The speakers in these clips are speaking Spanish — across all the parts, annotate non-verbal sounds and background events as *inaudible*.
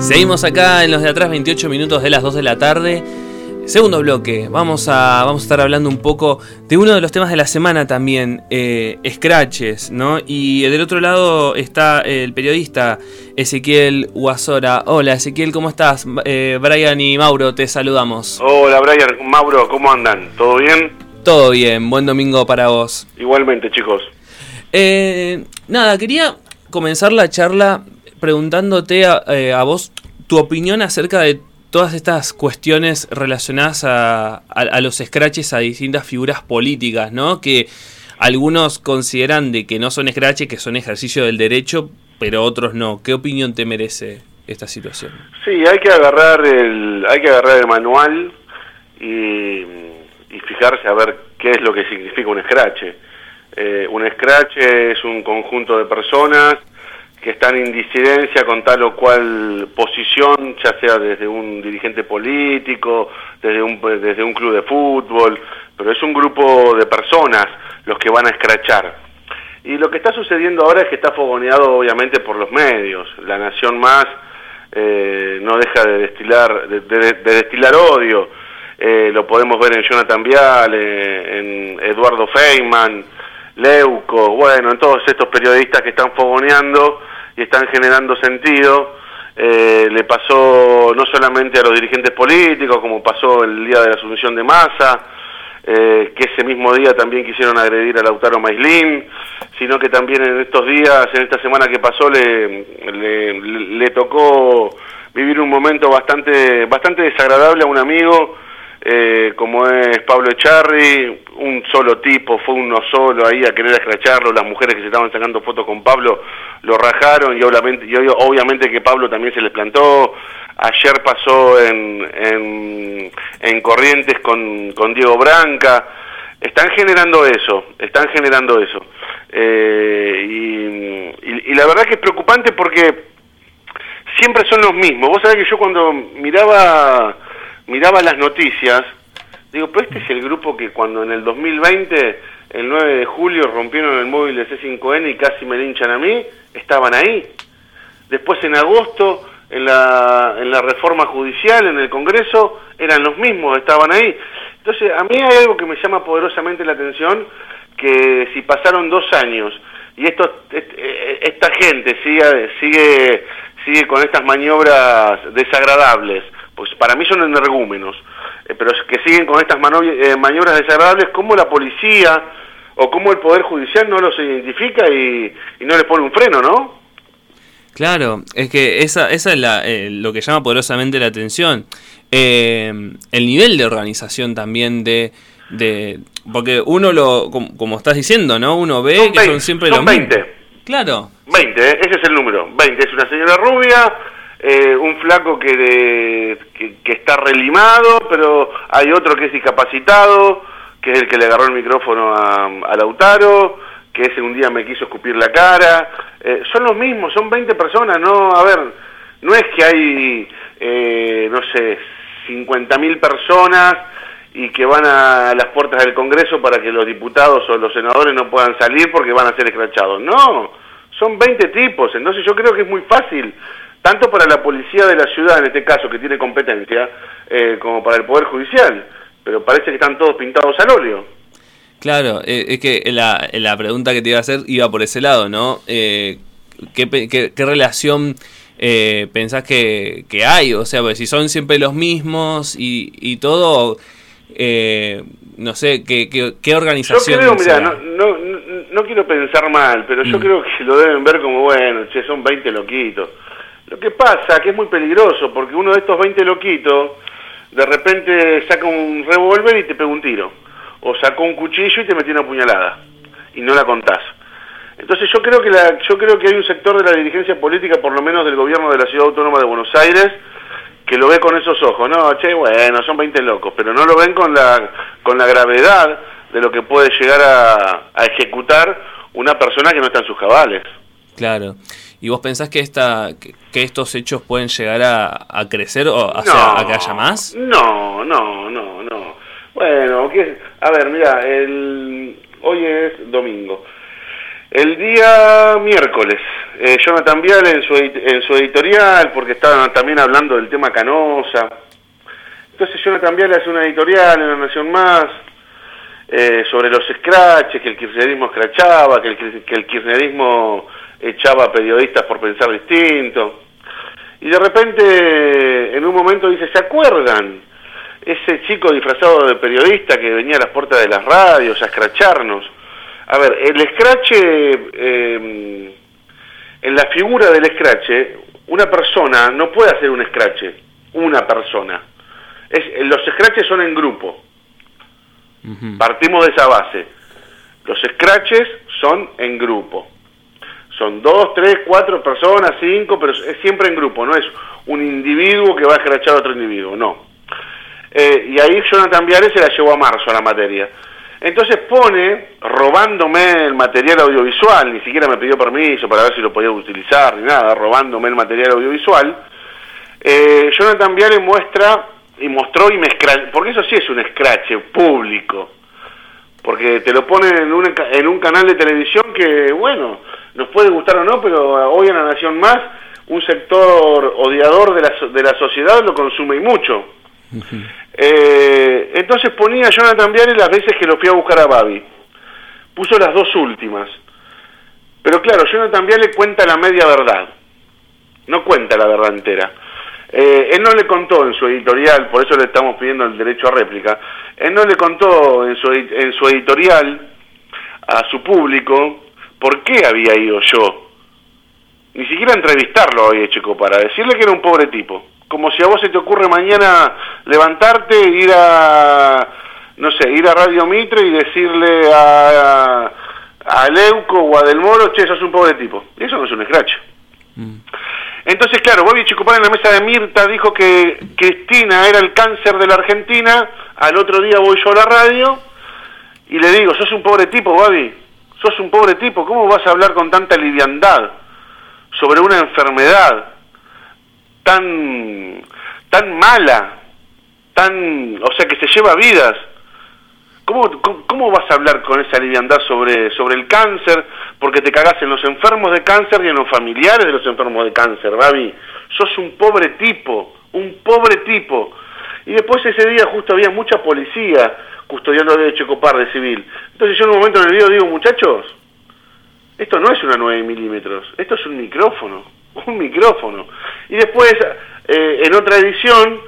Seguimos acá en los de atrás, 28 minutos de las 2 de la tarde. Segundo bloque, vamos a, vamos a estar hablando un poco de uno de los temas de la semana también, eh, Scratches, ¿no? Y del otro lado está el periodista Ezequiel Guasora. Hola Ezequiel, ¿cómo estás? Eh, Brian y Mauro, te saludamos. Hola Brian, Mauro, ¿cómo andan? ¿Todo bien? Todo bien, buen domingo para vos. Igualmente, chicos. Eh, nada, quería comenzar la charla preguntándote a, eh, a vos tu opinión acerca de todas estas cuestiones relacionadas a, a, los scratches a distintas figuras políticas, ¿no? Que algunos consideran de que no son scratches, que son ejercicio del derecho, pero otros no. ¿Qué opinión te merece esta situación? Sí, hay que agarrar el, hay que agarrar el manual y, y fijarse a ver qué es lo que significa un scratch. Eh, un scratch es un conjunto de personas que están en disidencia con tal o cual posición, ya sea desde un dirigente político, desde un, desde un club de fútbol, pero es un grupo de personas los que van a escrachar. Y lo que está sucediendo ahora es que está fogoneado obviamente por los medios. La Nación Más eh, no deja de destilar, de, de, de destilar odio. Eh, lo podemos ver en Jonathan Vial, en Eduardo Feynman, Leuco, bueno, en todos estos periodistas que están fogoneando y están generando sentido. Eh, le pasó no solamente a los dirigentes políticos, como pasó el día de la asunción de Massa, eh, que ese mismo día también quisieron agredir a Lautaro Maislin, sino que también en estos días, en esta semana que pasó, le, le, le tocó vivir un momento bastante, bastante desagradable a un amigo eh, como es Pablo Echarri, un solo tipo, fue uno solo ahí a querer escracharlo, las mujeres que se estaban sacando fotos con Pablo lo rajaron y obviamente, y obviamente que Pablo también se les plantó, ayer pasó en, en, en Corrientes con, con Diego Branca, están generando eso, están generando eso. Eh, y, y, y la verdad que es preocupante porque siempre son los mismos, vos sabés que yo cuando miraba miraba las noticias, digo, pero este es el grupo que cuando en el 2020, el 9 de julio, rompieron el móvil de C5N y casi me linchan a mí, estaban ahí. Después en agosto, en la, en la reforma judicial, en el Congreso, eran los mismos, estaban ahí. Entonces, a mí hay algo que me llama poderosamente la atención, que si pasaron dos años y esto, esta gente sigue, sigue, sigue con estas maniobras desagradables, pues para mí son energúmenos, eh, pero que siguen con estas eh, maniobras desagradables, como la policía o como el Poder Judicial no los identifica y, y no les pone un freno, ¿no? Claro, es que esa, esa es la, eh, lo que llama poderosamente la atención. Eh, el nivel de organización también de, de... Porque uno lo, como, como estás diciendo, ¿no? Uno ve son que 20, son siempre son los 20. mismos. Claro. 20, ¿eh? ese es el número. 20, es una señora rubia, eh, un flaco que, que, está relimado, pero hay otro que es discapacitado, que es el que le agarró el micrófono a, a Lautaro, que ese un día me quiso escupir la cara. Eh, son los mismos, son 20 personas, ¿no? A ver, no es que hay, eh, no sé, 50.000 personas y que van a las puertas del Congreso para que los diputados o los senadores no puedan salir porque van a ser escrachados. No, son 20 tipos, entonces yo creo que es muy fácil tanto para la policía de la ciudad, en este caso, que tiene competencia, eh, como para el Poder Judicial. Pero parece que están todos pintados al óleo. Claro, eh, es que la, la, pregunta que te iba a hacer iba por ese lado, ¿no? Eh, ¿qué, qué, qué, relación eh, pensás que, que, hay? O sea, pues si son siempre los mismos y, y todo, eh, no sé, ¿qué, qué, qué organización? Yo creo, mira, no, no, no, quiero pensar mal, pero yo mm. creo que lo deben ver como, bueno, che, son 20 loquitos. Lo que pasa que es muy peligroso, porque uno de estos 20 loquitos de repente saca un revólver y te pega un tiro. O sacó un cuchillo y te metió una puñalada. Y no la contás. Entonces yo creo que la, yo creo que hay un sector de la dirigencia política, por lo menos del gobierno de la Ciudad Autónoma de Buenos Aires, que lo ve con esos ojos. No, che, bueno, son 20 locos, pero no lo ven con la, con la gravedad de lo que puede llegar a, a ejecutar una persona que no está en sus cabales. Claro. ¿Y vos pensás que esta que, estos hechos pueden llegar a, a crecer o o no, sea, a que haya más? No, no, no, no. Bueno, ¿qué? a ver, mira, el, hoy es domingo. El día miércoles, eh, Jonathan Viale en su, en su editorial, porque estaban también hablando del tema Canosa. Entonces Jonathan Viale hace una editorial en La Nación Más eh, sobre los scratches, que el kirchnerismo escrachaba, que el, que el kirchnerismo echaba periodistas por pensar distinto. Y de repente, en un momento dice, ¿se acuerdan? Ese chico disfrazado de periodista que venía a las puertas de las radios a escracharnos. A ver, el escrache, em, en la figura del escrache, una persona no puede hacer un escrache, una persona. Es, los scratches son en grupo. Partimos de esa base. Los scratches son en grupo. Son dos, tres, cuatro personas, cinco, pero es siempre en grupo, no es un individuo que va a escrachar a otro individuo, no. Eh, y ahí Jonathan Viale se la llevó a marzo a la materia. Entonces pone, robándome el material audiovisual, ni siquiera me pidió permiso para ver si lo podía utilizar, ni nada, robándome el material audiovisual, eh, Jonathan Viale muestra, y mostró y me porque eso sí es un escrache público, porque te lo pone en un, en un canal de televisión que, bueno, nos puede gustar o no, pero hoy en La Nación Más, un sector odiador de la, de la sociedad lo consume y mucho. Eh, entonces ponía Jonathan Viale las veces que lo fui a buscar a Babi. Puso las dos últimas. Pero claro, Jonathan Viale cuenta la media verdad. No cuenta la verdad entera. Eh, él no le contó en su editorial, por eso le estamos pidiendo el derecho a réplica, él no le contó en su, en su editorial a su público por qué había ido yo. Ni siquiera entrevistarlo había hecho para decirle que era un pobre tipo como si a vos se te ocurre mañana levantarte, ir a, no sé, ir a Radio Mitre y decirle a, a, Leuco o a Del Moro, che, sos un pobre tipo. Eso no es un scratch. Mm. Entonces, claro, Bobby Chicopar en la mesa de Mirta dijo que Cristina era el cáncer de la Argentina, al otro día voy yo a la radio y le digo, sos un pobre tipo, Bobby, sos un pobre tipo, ¿cómo vas a hablar con tanta liviandad sobre una enfermedad? tan, tan mala, tan, o sea, que se lleva vidas. ¿Cómo, cómo, vas a hablar con esa liviandad sobre, sobre el cáncer? Porque te cagás en los enfermos de cáncer y en los familiares de los enfermos de cáncer, Babi. Sos un pobre tipo, un pobre tipo. Y después ese día justo había mucha policía custodiando de Checopar de civil. Entonces yo en un momento en el video digo, muchachos, esto no es una 9 milímetros, esto es un micrófono *laughs* un micrófono. Y después, eh, en otra edición,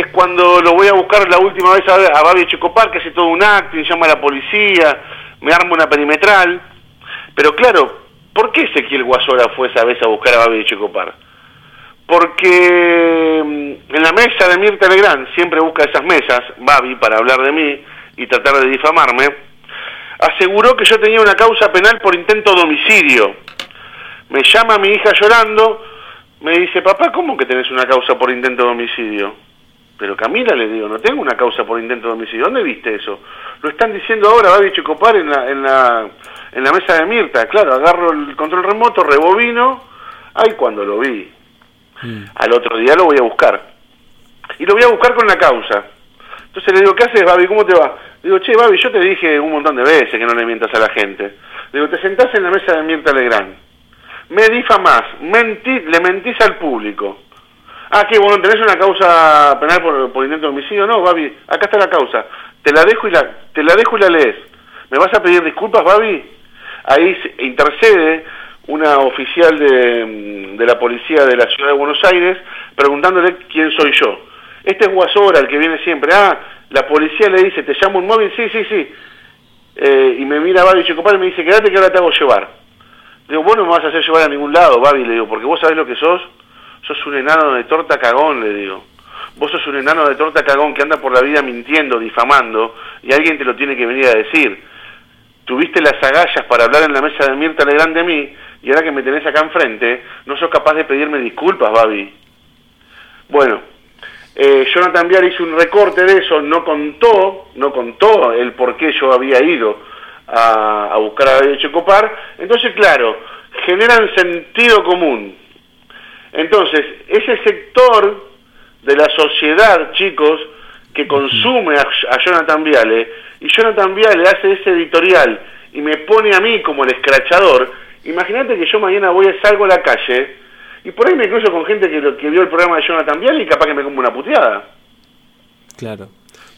es cuando lo voy a buscar la última vez a, a Babi Checopar, que hace todo un acting, llama a la policía, me arma una perimetral. Pero claro, ¿por qué Ezequiel Guasora fue esa vez a buscar a Babi Checopar? Porque mm, en la mesa de Mirta Legrand, siempre busca esas mesas, Babi, para hablar de mí y tratar de difamarme, aseguró que yo tenía una causa penal por intento de homicidio me llama mi hija llorando, me dice, papá, ¿cómo que tenés una causa por intento de homicidio? Pero Camila le digo, no tengo una causa por intento de homicidio. ¿Dónde viste eso? Lo están diciendo ahora, Babi Checopar en la, en la, en la mesa de Mirta. Claro, agarro el control remoto, rebobino. Ay, cuando lo vi. Mm. Al otro día lo voy a buscar. Y lo voy a buscar con la causa. Entonces le digo, ¿qué haces, Babi? ¿Cómo te va? Le digo, che, Babi, yo te dije un montón de veces que no le mientas a la gente. Le digo, te sentás en la mesa de Mirta Legrand me difamás, mentí, le mentís al público. Ah, que bueno, tenés una causa penal por, intento de homicidio. No, Babi, acá está la causa. Te la dejo y la, te la dejo y la lees. ¿Me vas a pedir disculpas, Babi? Ahí intercede una oficial de, de la policía de la ciudad de Buenos Aires preguntándole quién soy yo. Este es Guasora, el que viene siempre. Ah, la policía le dice, ¿te llamo un móvil? Sí, sí, sí. Eh, y me mira Babi Checopar y me dice, quédate que ahora te hago llevar. Digo, vos no me vas a hacer llevar a ningún lado, Babi, le digo, porque vos sabés lo que sos. Sos un enano de torta cagón, le digo. Vos sos un enano de torta cagón que anda por la vida mintiendo, difamando, y alguien te lo tiene que venir a decir. Tuviste las agallas para hablar en la mesa de Mirta Legrand de mí, y ahora que me tenés acá enfrente, no sos capaz de pedirme disculpas, Babi. Bueno, eh, Jonathan Vial hizo un recorte de eso, no contó, no contó el por qué yo había ido a, buscar a David Checopar. Entonces, claro, generan sentido común. Entonces, ese sector de la sociedad, chicos, que consume a, Jonathan Viale, y Jonathan Viale hace ese editorial y me pone a mí como el escrachador, imagínate que yo mañana voy a salgo a la calle y por ahí me cruzo con gente que, que vio el programa de Jonathan Vial y capaz que me como una puteada. Claro.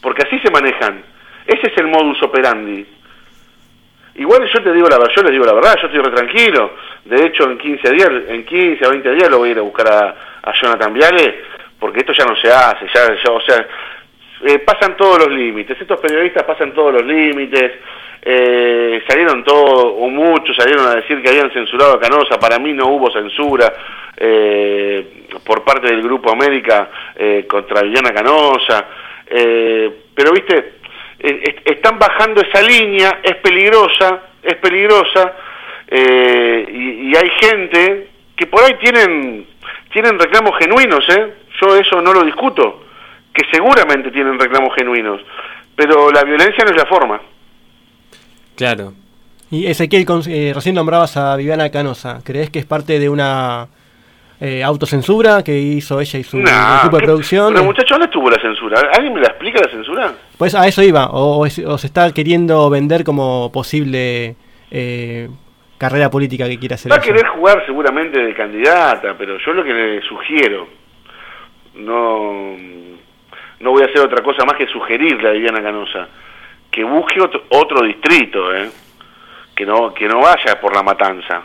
Porque así se manejan. Ese es el modus operandi. Igual yo te digo la verdad, yo les digo la verdad, yo estoy re tranquilo. De hecho, en 15 días, en 15 a 20 días lo voy a ir a buscar a, Jonathan Viale, porque esto ya no se hace, ya, o sea, eh, pasan todos los límites, estos periodistas pasan todos los límites, eh, salieron todos, o muchos salieron a decir que habían censurado a Canosa, para mí no hubo censura eh, por parte del Grupo América eh, contra Viviana Canosa, eh, pero viste, están bajando esa línea, es peligrosa, es peligrosa, eh, y, hay gente que por ahí tienen, tienen reclamos genuinos, ¿eh? yo eso no lo discuto, que seguramente tienen reclamos genuinos, pero la violencia no es la forma. Claro. Y Ezequiel, eh, recién nombrabas a Viviana Canosa, ¿crees que es parte de una eh, autocensura que hizo ella y su equipo de producción. Pero muchachos, ¿dónde estuvo la censura? ¿Alguien me la explica la censura? Pues a eso iba, o, se está queriendo vender como posible eh, carrera política que quiera hacer. Va a querer jugar seguramente de candidata, pero yo lo que le sugiero, no, no voy a hacer otra cosa más que sugerirle a Viviana Canosa, que busque otro, otro distrito, ¿eh? que, no, que no vaya por la matanza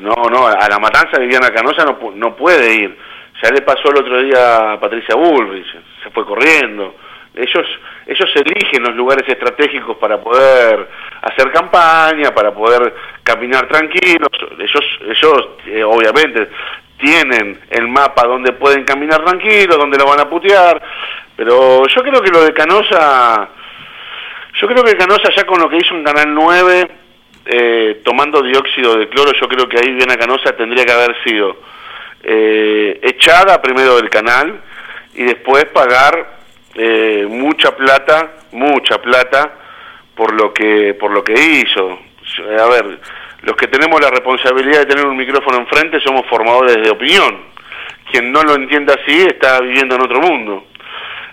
no, no, a la matanza Viviana Canosa no, no puede ir. Ya le pasó el otro día a Patricia Bullrich, se fue corriendo. Ellos, ellos eligen los lugares estratégicos para poder hacer campaña, para poder caminar tranquilos. Ellos, ellos eh, obviamente tienen el mapa donde pueden caminar tranquilos, donde lo van a putear. Pero yo creo que lo de Canosa, yo creo que Canosa ya con lo que hizo en Canal 9 eh, tomando dióxido de cloro, yo creo que ahí Viviana Canosa tendría que haber sido eh, echada primero del canal y después pagar eh, mucha plata, mucha plata por lo que por lo que hizo. A ver, los que tenemos la responsabilidad de tener un micrófono enfrente somos formadores de opinión. Quien no lo entienda así está viviendo en otro mundo.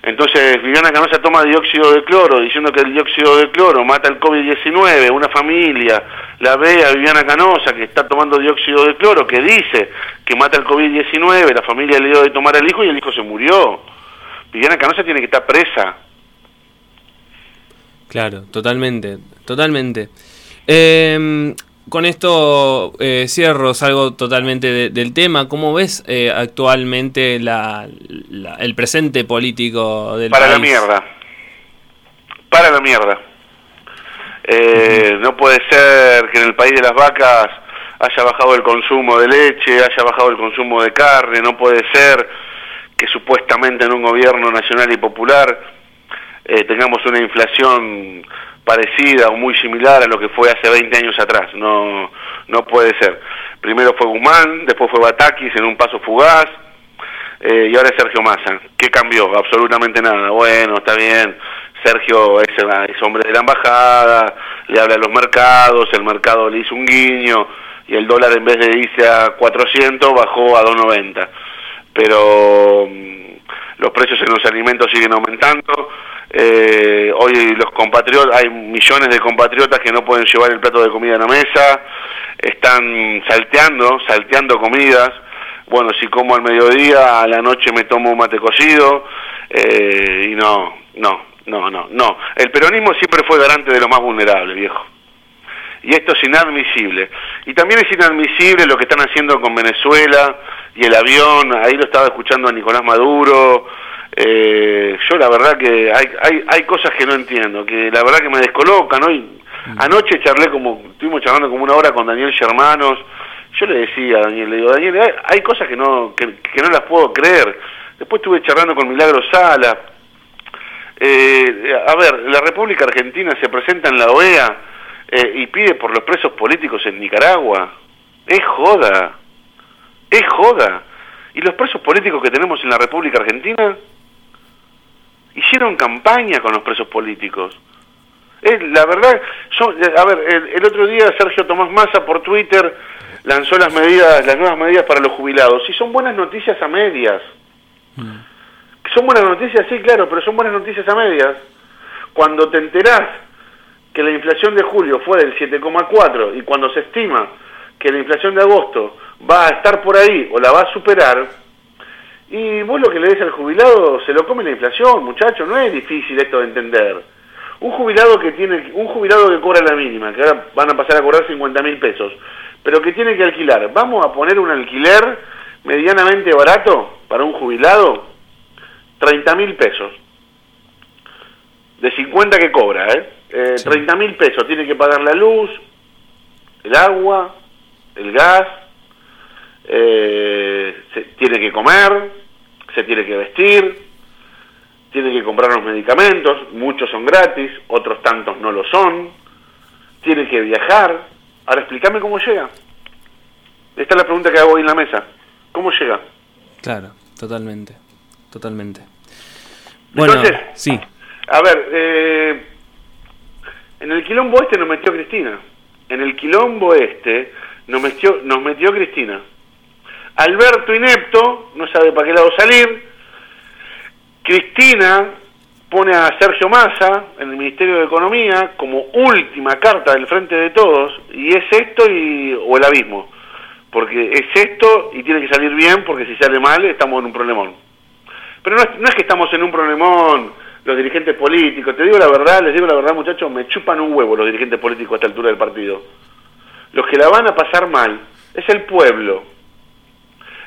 Entonces Viviana Canosa toma dióxido de cloro, diciendo que el dióxido de cloro mata el COVID-19, una familia la ve a Viviana Canosa que está tomando dióxido de cloro, que dice que mata el COVID-19, la familia le dio de tomar al hijo y el hijo se murió. Viviana Canosa tiene que estar presa. Claro, totalmente, totalmente. Eh, con esto eh, cierro, salgo totalmente del tema. ¿Cómo ves eh, actualmente la, el presente político del Para la mierda. Para la mierda. Eh, no puede ser que en el país de las vacas haya bajado el consumo de leche, haya bajado el consumo de carne. No puede ser que supuestamente en un gobierno nacional y popular tengamos una inflación parecida o muy similar a lo que fue hace 20 años atrás. No, no puede ser. Primero fue Guzmán, después fue Batakis en un paso fugaz, eh, y ahora es Sergio Massa. ¿Qué cambió? Absolutamente nada. Bueno, está bien. Sergio es, es hombre de la embajada, le habla a los mercados, el mercado le hizo un guiño y el dólar en vez de irse a 400 bajó a 290. Pero mm, los precios en los alimentos siguen aumentando eh, hoy los compatriotas, hay millones de compatriotas que no pueden llevar el plato de comida a la mesa, están salteando, salteando comidas. Bueno, si como al mediodía, a la noche me tomo un mate cocido, eh, y no, no, no, no, no. El peronismo siempre fue garante de lo más vulnerable, viejo. Y esto es inadmisible. Y también es inadmisible lo que están haciendo con Venezuela y el avión. Ahí lo estaba escuchando a Nicolás Maduro. Eh, yo la verdad que hay, hay, hay cosas que no entiendo, que la verdad que me descolocan. Hoy, mm. Anoche charlé como, estuvimos charlando como una hora con Daniel Germanos. Yo le decía a Daniel, le digo, Daniel, hay, cosas que no, que, no las puedo creer. Después estuve charlando con Milagro Sala. Eh, a ver, la República Argentina se presenta en la OEA eh, y pide por los presos políticos en Nicaragua. Es joda. Es joda. ¿Y los presos políticos que tenemos en la República Argentina? Hicieron campaña con los presos políticos. la verdad, a ver, el, otro día Sergio Tomás Massa por Twitter lanzó las medidas, las nuevas medidas para los jubilados. Y son buenas noticias a medias. Mm. Son buenas noticias, sí, claro, pero son buenas noticias a medias. Cuando te enterás que la inflación de julio fue del 7,4 y cuando se estima que la inflación de agosto va a estar por ahí o la va a superar, y vos lo que le des al jubilado se lo come la inflación, muchachos, no es difícil esto de entender. Un jubilado que tiene, un jubilado que cobra la mínima, que ahora van a pasar a cobrar 50 mil pesos, pero que tiene que alquilar, vamos a poner un alquiler medianamente barato para un jubilado, 30 mil pesos. De 50 que cobra, ¿eh? eh 30 mil pesos, tiene que pagar la luz, el agua, el gas, eh, se tiene que comer, se tiene que vestir, tiene que comprar los medicamentos, muchos son gratis, otros tantos no lo son, tiene que viajar. Ahora explícame cómo llega. Esta es la pregunta que hago hoy en la mesa. ¿Cómo llega? Claro, totalmente, totalmente. Bueno, Entonces, sí. A ver, eh, en el quilombo este nos metió Cristina. En el quilombo este nos metió, nos metió Cristina. Alberto inepto, no sabe para qué lado salir. Cristina pone a Sergio Massa en el Ministerio de Economía como última carta del frente de todos, y es esto y, o el abismo. Porque es esto y tiene que salir bien, porque si sale mal estamos en un problemón. Pero no es, no es que estamos en un problemón los dirigentes políticos, te digo la verdad, les digo la verdad muchachos, me chupan un huevo los dirigentes políticos a esta altura del partido. Los que la van a pasar mal es el pueblo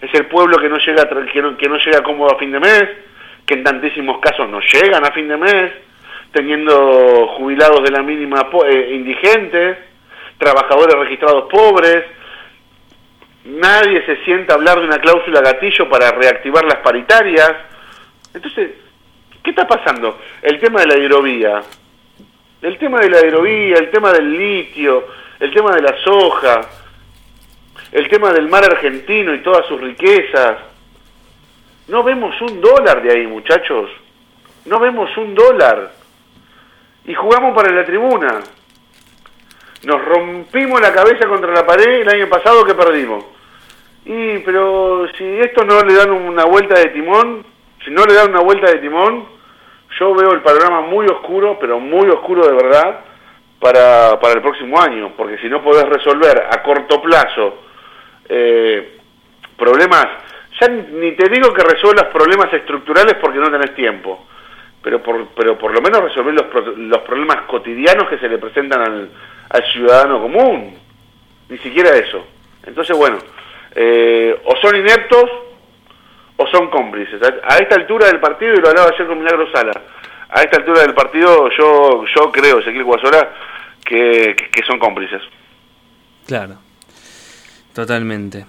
es el pueblo que no llega que no, que no llega cómodo a fin de mes, que en tantísimos casos no llegan a fin de mes, teniendo jubilados de la mínima eh, indigentes, trabajadores registrados pobres. Nadie se sienta a hablar de una cláusula gatillo para reactivar las paritarias. Entonces, ¿qué está pasando? El tema de la hidrovía, el tema de la hidrovía, el tema del litio, el tema de la soja, el tema del mar argentino y todas sus riquezas. No vemos un dólar de ahí, muchachos. No vemos un dólar. Y jugamos para la tribuna. Nos rompimos la cabeza contra la pared el año pasado que perdimos. Y, pero si esto no le dan una vuelta de timón, si no le dan una vuelta de timón, yo veo el panorama muy oscuro, pero muy oscuro de verdad, para, para el próximo año. Porque si no podés resolver a corto plazo eh, problemas, ya ni te digo que resuelvas problemas estructurales porque no tenés tiempo, pero por, pero por lo menos resolver los, los problemas cotidianos que se le presentan al, ciudadano común, ni siquiera eso. Entonces, bueno, eh, o son ineptos o son cómplices. A esta altura del partido, y lo hablaba ayer con Milagro Sala, a esta altura del partido yo, yo creo, Ezequiel Guasola, que, que son cómplices. Claro. Totalmente.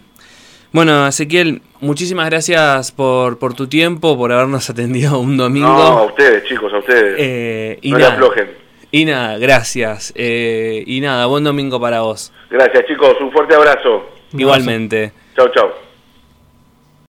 Bueno, Ezequiel, muchísimas gracias por, por tu tiempo, por habernos *laughs* atendido un domingo. No, a ustedes, chicos, a ustedes. Eh, y no nada, aflojen. Y nada, gracias. Eh, y nada, buen domingo para vos. Gracias, chicos. Un fuerte abrazo. Igualmente. Chao, chao.